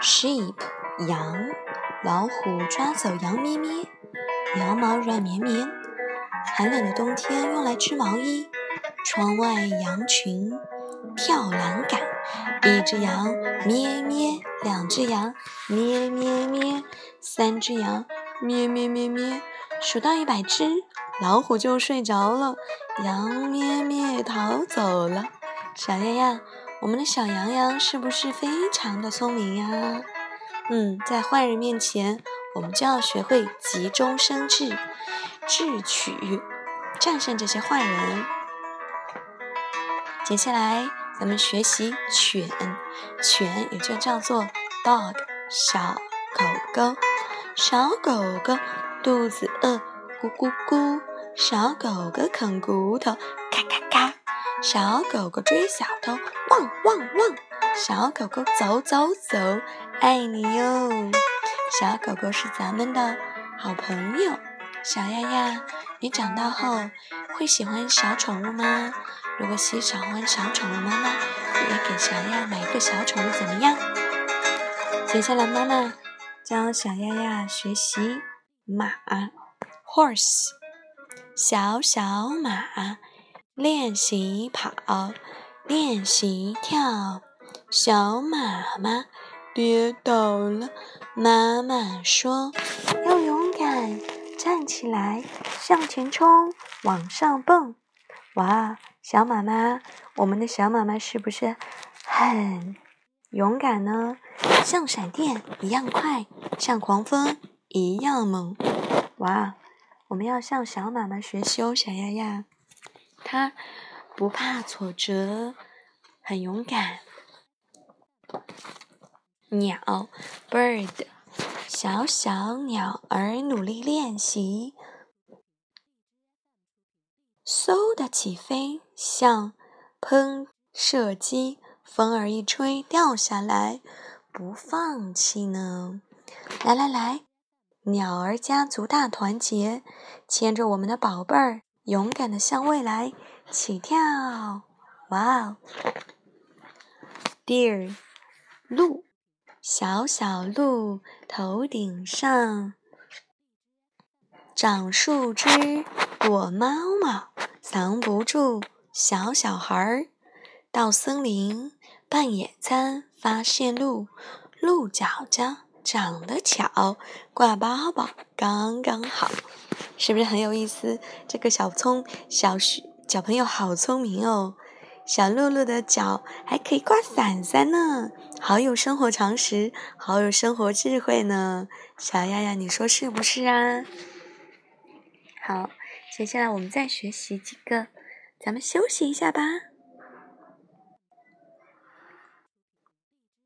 sheep 羊，老虎抓走羊咩咩，羊毛软绵绵，寒冷的冬天用来织毛衣。窗外羊群跳栏杆，一只羊咩咩，两只羊咩咩咩，三只羊咩咩咩咩，数到一百只，老虎就睡着了，羊咩咩逃走了。小鸭鸭，我们的小羊羊是不是非常的聪明呀？嗯，在坏人面前，我们就要学会急中生智，智取，战胜这些坏人。接下来，咱们学习犬，犬也就叫做 dog，小狗狗，小狗狗肚子饿，咕咕咕，小狗狗啃骨头，咔咔咔，小狗狗追小偷，汪汪汪，小狗狗走走走，爱你哟，小狗狗是咱们的好朋友。小丫丫，你长大后会喜欢小宠物吗？如果喜欢小宠物，妈妈也给小丫买一个小宠物，怎么样？接下来，妈妈教小丫丫学习马，horse，小小马练习跑，练习跳，小马妈跌倒了，妈妈说要勇敢站起来，向前冲，往上蹦，哇！小马妈，我们的小马妈是不是很勇敢呢？像闪电一样快，像狂风一样猛。哇！我们要向小马妈学习哦，小丫丫，它不怕挫折，很勇敢。鸟，bird，小小鸟儿努力练习。嗖的起飞，像喷射机，风儿一吹掉下来，不放弃呢。来来来，鸟儿家族大团结，牵着我们的宝贝儿，勇敢的向未来起跳。哇哦！Deer，鹿，小小鹿，头顶上长树枝。躲猫猫，藏不住小小孩儿。到森林办野餐，发现鹿，鹿角角长得巧，挂包包刚刚好，是不是很有意思？这个小聪小小朋友好聪明哦！小露露的脚还可以挂伞伞呢，好有生活常识，好有生活智慧呢！小丫丫，你说是不是啊？好。接下来我们再学习几个，咱们休息一下吧。